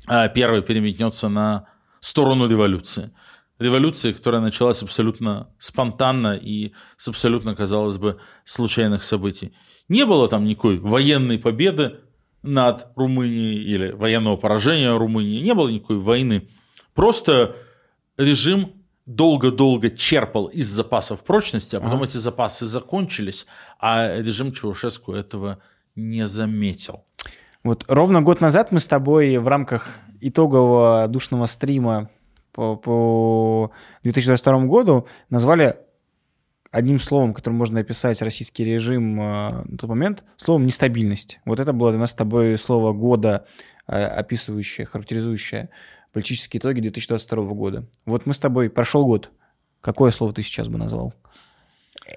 а, первый переметнется на сторону революции. Революции, которая началась абсолютно спонтанно и с абсолютно, казалось бы, случайных событий. Не было там никакой военной победы над Румынией или военного поражения Румынии, не было никакой войны. Просто режим долго-долго черпал из запасов прочности, а потом ага. эти запасы закончились, а режим Чаушеску этого не заметил. Вот ровно год назад мы с тобой в рамках итогового душного стрима по, по 2022 году назвали одним словом, которым можно описать российский режим э, на тот момент, словом нестабильность. Вот это было для нас с тобой слово года, э, описывающее, характеризующее политические итоги 2022 года. Вот мы с тобой, прошел год. Какое слово ты сейчас бы назвал?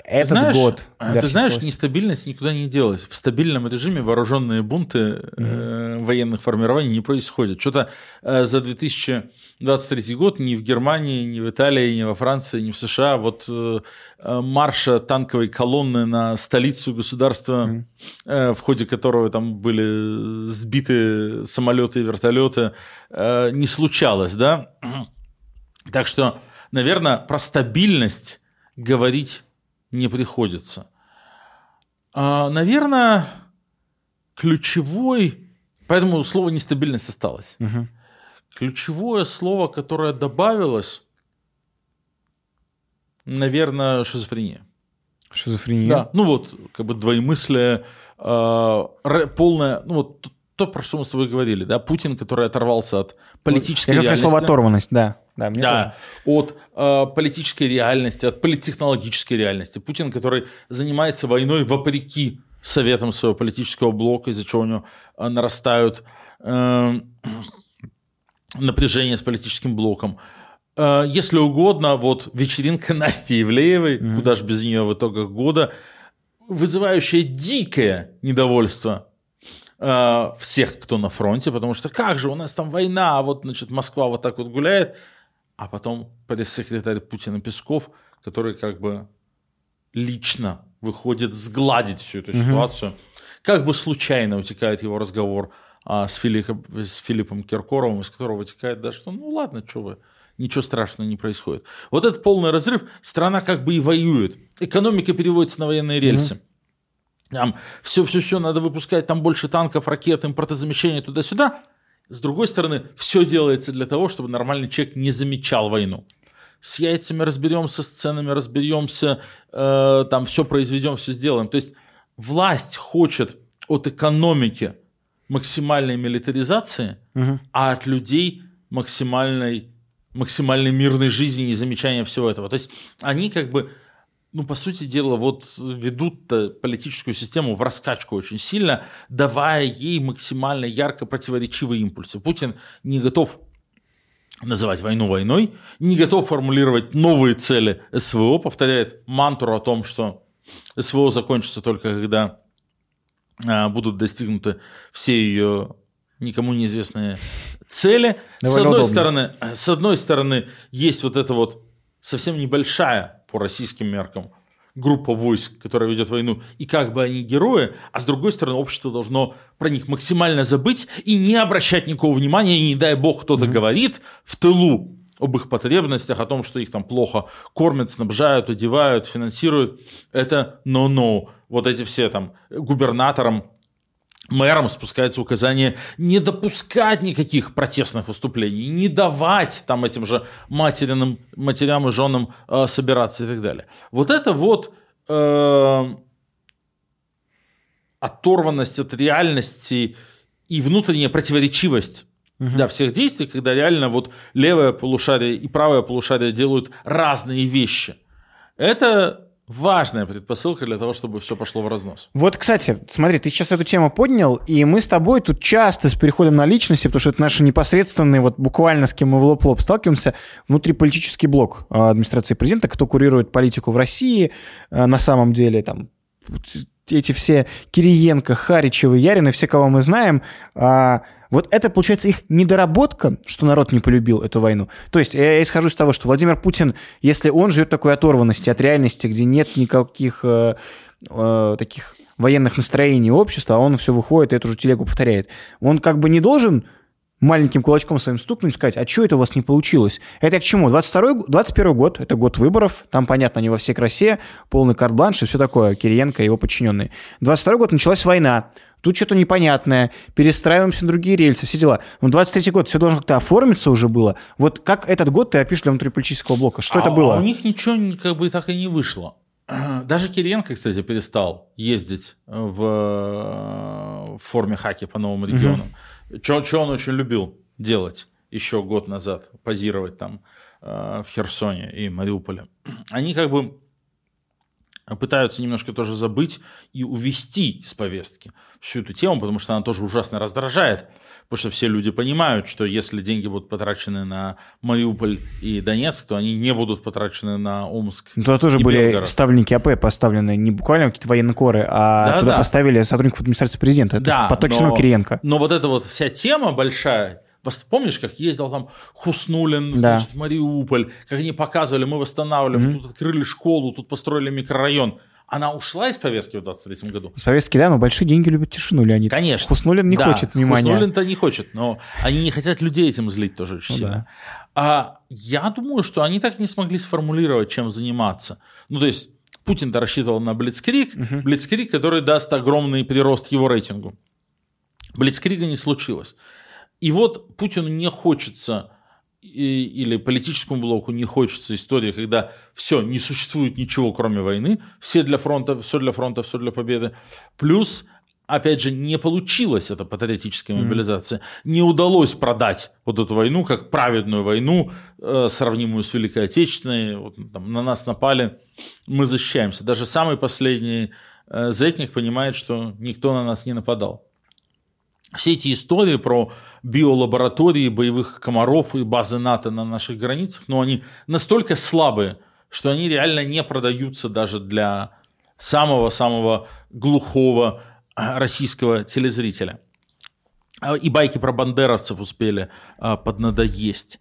Этот знаешь, год. А, ты знаешь, нестабильность никуда не делась. В стабильном режиме вооруженные бунты mm-hmm. э, военных формирований не происходят. Что-то э, за 2023 год ни в Германии, ни в Италии, ни во Франции, ни в США вот э, э, марша танковой колонны на столицу государства, mm-hmm. э, в ходе которого там были сбиты самолеты и вертолеты, э, не случалось, да? [CLEARS THROAT] Так что, наверное, про стабильность говорить не приходится. А, наверное, ключевой, поэтому слово нестабильность осталось. Угу. Ключевое слово, которое добавилось, наверное, шизофрения. Шизофрения? Да, ну вот, как бы двоемыслие, э, полное, ну вот то, про что мы с тобой говорили, да, Путин, который оторвался от политической Я реальности. слово оторванность, да. Да, мне да от э, политической реальности, от политтехнологической реальности. Путин, который занимается войной вопреки советам своего политического блока, из-за чего у него э, нарастают [CLEARS THROAT] э, напряжения с политическим блоком. Э, если угодно, вот вечеринка [LAUGHS] Насти Евлеевой, mm-hmm. куда же без нее в итогах года, вызывающая дикое недовольство э, всех, кто на фронте, потому что как же у нас там война, а вот, значит, Москва вот так вот гуляет, а потом пресс-секретарь Путина Песков, который как бы лично выходит сгладить всю эту угу. ситуацию. Как бы случайно утекает его разговор а, с, Филиппом, с Филиппом Киркоровым, из которого вытекает, да, что ну ладно, что вы, ничего страшного не происходит. Вот этот полный разрыв, страна как бы и воюет. Экономика переводится на военные рельсы. Угу. Там все-все-все, надо выпускать там больше танков, ракет, импортозамещения туда-сюда. С другой стороны, все делается для того, чтобы нормальный человек не замечал войну. С яйцами разберемся, с ценами разберемся, э, там все произведем, все сделаем. То есть власть хочет от экономики максимальной милитаризации, угу. а от людей максимальной, максимальной мирной жизни и замечания всего этого. То есть они как бы ну, по сути дела, вот ведут политическую систему в раскачку очень сильно, давая ей максимально ярко противоречивые импульсы. Путин не готов называть войну войной, не готов формулировать новые цели СВО, повторяет мантру о том, что СВО закончится только когда а, будут достигнуты все ее никому неизвестные цели. с одной, стороны, с одной стороны, есть вот эта вот совсем небольшая по российским меркам группа войск, которая ведет войну, и как бы они герои, а с другой стороны общество должно про них максимально забыть и не обращать никакого внимания, и не дай бог кто-то mm-hmm. говорит в тылу об их потребностях, о том, что их там плохо кормят, снабжают, одевают, финансируют. Это no-no. Вот эти все там губернаторам мэрам спускается указание не допускать никаких протестных выступлений, не давать там этим же материным, матерям и женам э, собираться и так далее. Вот это вот э, оторванность от реальности и внутренняя противоречивость угу. для всех действий, когда реально вот левое полушарие и правое полушарие делают разные вещи. Это важная предпосылка для того, чтобы все пошло в разнос. Вот, кстати, смотри, ты сейчас эту тему поднял, и мы с тобой тут часто с переходом на личности, потому что это наши непосредственные, вот буквально с кем мы в лоб-лоб сталкиваемся, внутриполитический блок а, администрации президента, кто курирует политику в России а, на самом деле, там, эти все Кириенко, Харичевы, Ярины, все, кого мы знаем, а, вот это, получается, их недоработка, что народ не полюбил эту войну. То есть я исхожу из того, что Владимир Путин, если он живет такой оторванности от реальности, где нет никаких э, э, таких военных настроений общества, а он все выходит и эту же телегу повторяет, он как бы не должен маленьким кулачком своим стукнуть и сказать, а что это у вас не получилось? Это к чему? 22 21 год, это год выборов, там, понятно, они во всей красе, полный карт-бланш и все такое, Кириенко и его подчиненные. 22 год началась война, тут что-то непонятное, перестраиваемся на другие рельсы, все дела. Но 23 год все должно как-то оформиться уже было. Вот как этот год ты опишешь для внутриполитического блока? Что а, это было? А у них ничего как бы так и не вышло. [CLEARS THROAT] Даже Кириенко, кстати, перестал ездить в, в форме хаки по новым регионам. Угу. Что он очень любил делать еще год назад, позировать там э, в Херсоне и Мариуполе. Они как бы пытаются немножко тоже забыть и увести из повестки всю эту тему, потому что она тоже ужасно раздражает. Потому что все люди понимают, что если деньги будут потрачены на Мариуполь и Донецк, то они не будут потрачены на Омск. Ну, туда тоже были Белгород. ставленники АП поставлены, не буквально какие-то военные коры, а да, туда да. поставили сотрудников администрации президента. Да, потоки но, Кириенко. Но вот эта вот вся тема большая, Помнишь, как ездил там Хуснулин, да. значит, Мариуполь, как они показывали, мы восстанавливаем, mm-hmm. тут открыли школу, тут построили микрорайон. Она ушла из повестки в 23 году? Из повестки, да, но большие деньги любят тишину, Леонид. Конечно. Хуснулин не да, хочет внимания. Хуснулин-то не хочет, но они не хотят людей этим злить тоже очень ну, сильно. Да. А я думаю, что они так не смогли сформулировать, чем заниматься. Ну, то есть Путин-то рассчитывал на Блицкрик, угу. Блицкрик, который даст огромный прирост его рейтингу. Блицкрига не случилось. И вот Путину не хочется или политическому блоку не хочется истории, когда все, не существует ничего, кроме войны, все для фронта, все для фронта, все для победы. Плюс, опять же, не получилась эта патриотическая мобилизация. Mm-hmm. Не удалось продать вот эту войну как праведную войну, э, сравнимую с Великой Отечественной. Вот, там, на нас напали, мы защищаемся. Даже самый последний э, зетник понимает, что никто на нас не нападал все эти истории про биолаборатории боевых комаров и базы НАТО на наших границах, но ну, они настолько слабые, что они реально не продаются даже для самого-самого глухого а, российского телезрителя. А, и байки про бандеровцев успели а, поднадоесть.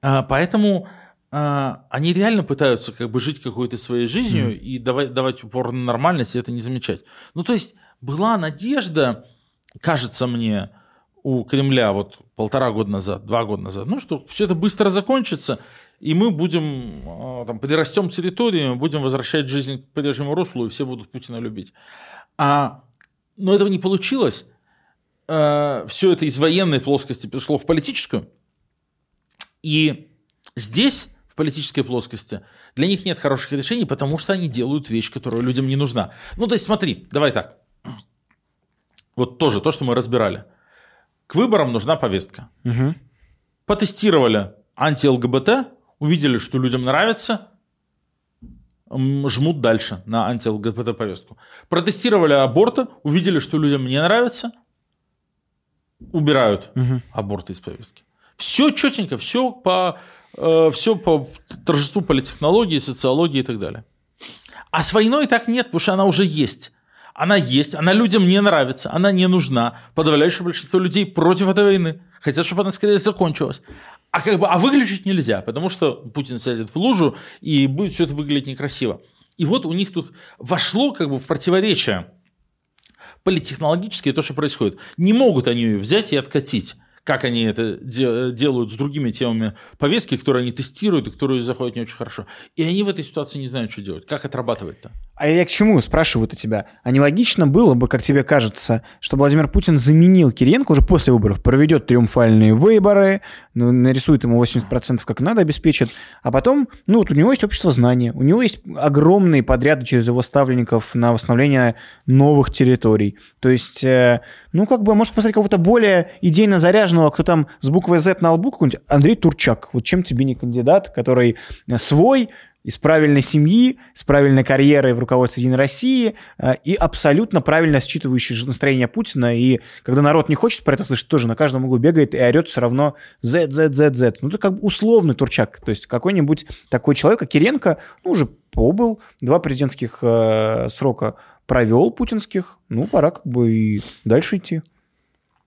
Поэтому они реально пытаются как бы жить какой-то своей жизнью mm. и давать, давать упор на нормальность, и это не замечать. Ну, то есть была надежда, кажется мне, у Кремля вот полтора года назад, два года назад, ну что все это быстро закончится, и мы будем, а, там, перерастем территорию, будем возвращать жизнь к прежнему руслу, и все будут Путина любить. А, но этого не получилось. А, все это из военной плоскости перешло в политическую. И здесь, в политической плоскости, для них нет хороших решений, потому что они делают вещь, которая людям не нужна. Ну, то есть смотри, давай так. Вот тоже то, что мы разбирали. К выборам нужна повестка. Угу. Потестировали анти-ЛГБТ, увидели, что людям нравится, жмут дальше на анти-ЛГБТ повестку. Протестировали аборты, увидели, что людям не нравится, убирают угу. аборты из повестки. Все четенько, все по, э, все по торжеству политтехнологии, социологии и так далее. А с войной так нет, потому что она уже есть. Она есть, она людям не нравится, она не нужна. Подавляющее большинство людей против этой войны. Хотят, чтобы она скорее закончилась. А, как бы, а выключить нельзя, потому что Путин сядет в лужу, и будет все это выглядеть некрасиво. И вот у них тут вошло как бы в противоречие политтехнологическое то, что происходит. Не могут они ее взять и откатить как они это делают с другими темами повестки, которые они тестируют и которые заходят не очень хорошо. И они в этой ситуации не знают, что делать. Как отрабатывать-то? А я к чему спрашиваю у тебя? А не логично было бы, как тебе кажется, что Владимир Путин заменил Кириенко уже после выборов, проведет триумфальные выборы, ну, нарисует ему 80% как надо, обеспечит, а потом, ну вот у него есть общество знания, у него есть огромные подряды через его ставленников на восстановление новых территорий. То есть, э, ну как бы, может посмотреть кого-то более идейно заряженного, кто там с буквой Z на лбу, какой-нибудь Андрей Турчак. Вот чем тебе не кандидат, который свой, из правильной семьи, с правильной карьерой в руководстве Единой России э, и абсолютно правильно считывающий настроение Путина. И когда народ не хочет про это слышать, тоже на каждом углу бегает и орет все равно Z, Z, Z, Z. Ну, это как бы условный турчак. То есть какой-нибудь такой человек, как Киренко, ну, уже побыл, два президентских э, срока провел путинских, ну, пора как бы и дальше идти.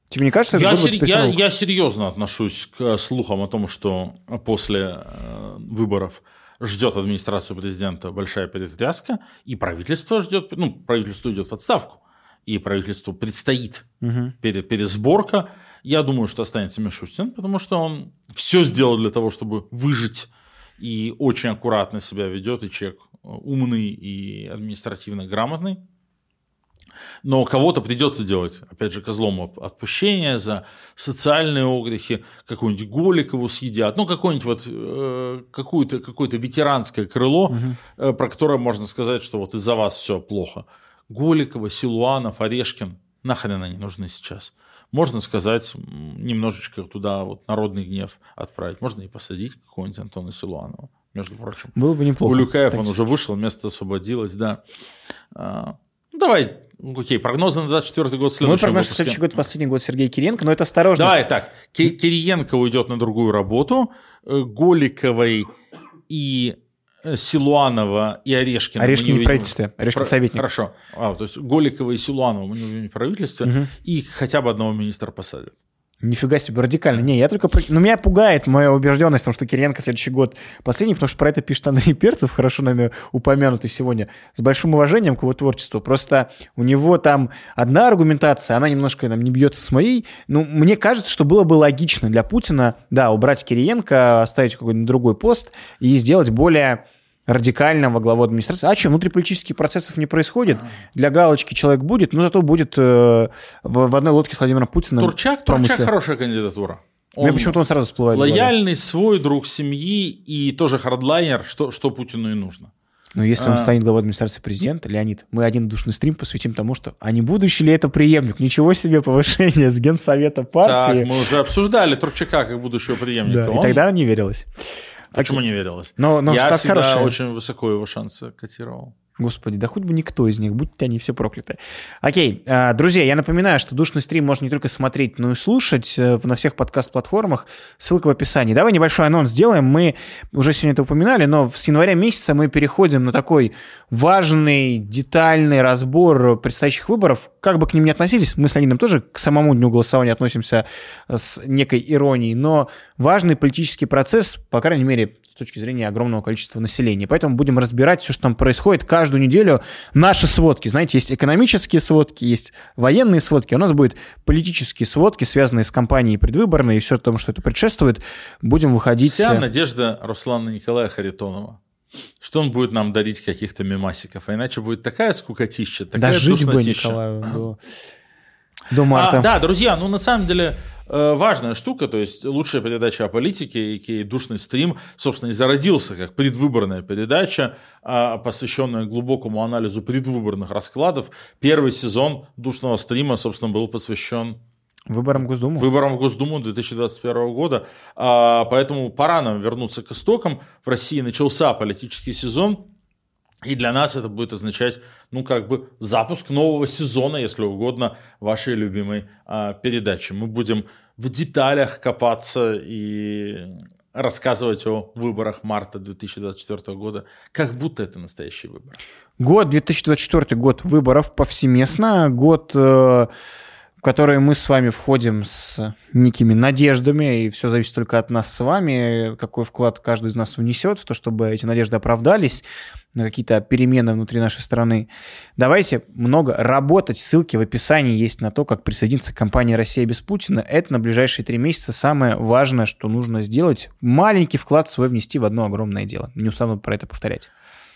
Тебе не кажется, я, сер... я, я серьезно отношусь к слухам о том, что после э, выборов ждет администрацию президента большая перетряска, и правительство ждет, ну, правительство идет в отставку, и правительству предстоит угу. пересборка. Я думаю, что останется Мишустин, потому что он все сделал для того, чтобы выжить, и очень аккуратно себя ведет, и человек умный и административно грамотный. Но кого-то придется делать, опять же, козлом отпущения за социальные огрехи, какую-нибудь Голикову съедят, ну, какое-нибудь вот, э, какое-то, какое-то ветеранское крыло, угу. э, про которое можно сказать, что вот из-за вас все плохо. Голикова, Силуанов, Орешкин, нахрен они нужны сейчас? Можно сказать, немножечко туда вот народный гнев отправить. Можно и посадить какого-нибудь Антона Силуанова, между прочим. Было бы неплохо. Улюкаев, он уже вышел, место освободилось, да. Ну, давай ну, окей, прогнозы на 24 год следующий. Мой прогноз на следующий год, последний год Сергей Кириенко, но это осторожно. Давай так, Кириенко уйдет на другую работу, э, Голиковой и э, Силуанова и Орешкина. Орешкин в правительстве, Орешкин советник. Хорошо. А, то есть Голикова и Силуанова мы не увидим в правительстве, угу. и хотя бы одного министра посадят. Нифига себе, радикально. Не, я только... Ну, меня пугает моя убежденность в том, что Кириенко следующий год последний, потому что про это пишет Андрей Перцев, хорошо нами упомянутый сегодня, с большим уважением к его творчеству. Просто у него там одна аргументация, она немножко там не бьется с моей. Ну, мне кажется, что было бы логично для Путина, да, убрать Кириенко, оставить какой-нибудь другой пост и сделать более радикального главу администрации. А что, внутриполитических процессов не происходит? Для галочки человек будет, но зато будет э, в, в одной лодке с Владимиром Путиным. Турчак, Турчак хорошая кандидатура. Он Мне почему-то он сразу всплывает. Лояльный, свой друг семьи и тоже хардлайнер, что, что Путину и нужно. Но если он а... станет главой администрации президента, Леонид, мы один душный стрим посвятим тому, что а не будущий ли это преемник? Ничего себе повышение с генсовета партии. Так, мы уже обсуждали Турчака как будущего преемника. Да, он... И тогда не верилось. Почему не верилось? Но, но Я всегда хорошая. очень высоко его шансы котировал. Господи, да хоть бы никто из них, будьте они все прокляты. Окей, а, друзья, я напоминаю, что душный стрим можно не только смотреть, но и слушать э, на всех подкаст-платформах. Ссылка в описании. Давай небольшой анонс сделаем. Мы уже сегодня это упоминали, но с января месяца мы переходим на такой важный, детальный разбор предстоящих выборов. Как бы к ним ни относились, мы с Леонидом тоже к самому дню голосования относимся с некой иронией, но важный политический процесс, по крайней мере, с точки зрения огромного количества населения. Поэтому будем разбирать все, что там происходит каждую неделю. Наши сводки. Знаете, есть экономические сводки, есть военные сводки. У нас будет политические сводки, связанные с кампанией предвыборной и все том, что это предшествует. Будем выходить... Вся надежда Руслана Николая Харитонова что он будет нам дарить каких-то мемасиков, а иначе будет такая скукотища, такая Да жить бы Николаю до, до марта. А, да, друзья, ну на самом деле Э, важная штука, то есть лучшая передача о политике, и душный стрим, собственно, и зародился как предвыборная передача, а, посвященная глубокому анализу предвыборных раскладов. Первый сезон душного стрима, собственно, был посвящен Выборам Госдумы. Выборам в Госдуму 2021 года. А, поэтому пора нам вернуться к истокам. В России начался политический сезон. И для нас это будет означать, ну, как бы запуск нового сезона, если угодно, вашей любимой а, передачи. Мы будем в деталях копаться и рассказывать о выборах марта 2024 года, как будто это настоящий выбор. Год 2024 год выборов повсеместно, год э, которые мы с вами входим с некими надеждами, и все зависит только от нас с вами, какой вклад каждый из нас внесет в то, чтобы эти надежды оправдались на какие-то перемены внутри нашей страны. Давайте много работать. Ссылки в описании есть на то, как присоединиться к компании «Россия без Путина». Это на ближайшие три месяца самое важное, что нужно сделать. Маленький вклад свой внести в одно огромное дело. Не устану про это повторять.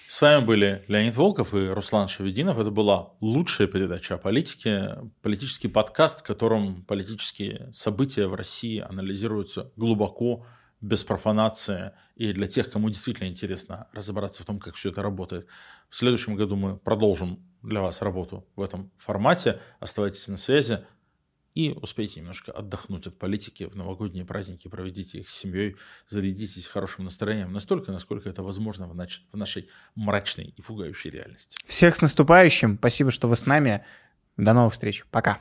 С вами были Леонид Волков и Руслан Шевединов. Это была лучшая передача о политике, политический подкаст, в котором политические события в России анализируются глубоко, без профанации. И для тех, кому действительно интересно разобраться в том, как все это работает. В следующем году мы продолжим для вас работу в этом формате. Оставайтесь на связи и успейте немножко отдохнуть от политики в новогодние праздники, проведите их с семьей, зарядитесь хорошим настроением настолько, насколько это возможно в, нач- в нашей мрачной и пугающей реальности. Всех с наступающим. Спасибо, что вы с нами. До новых встреч. Пока.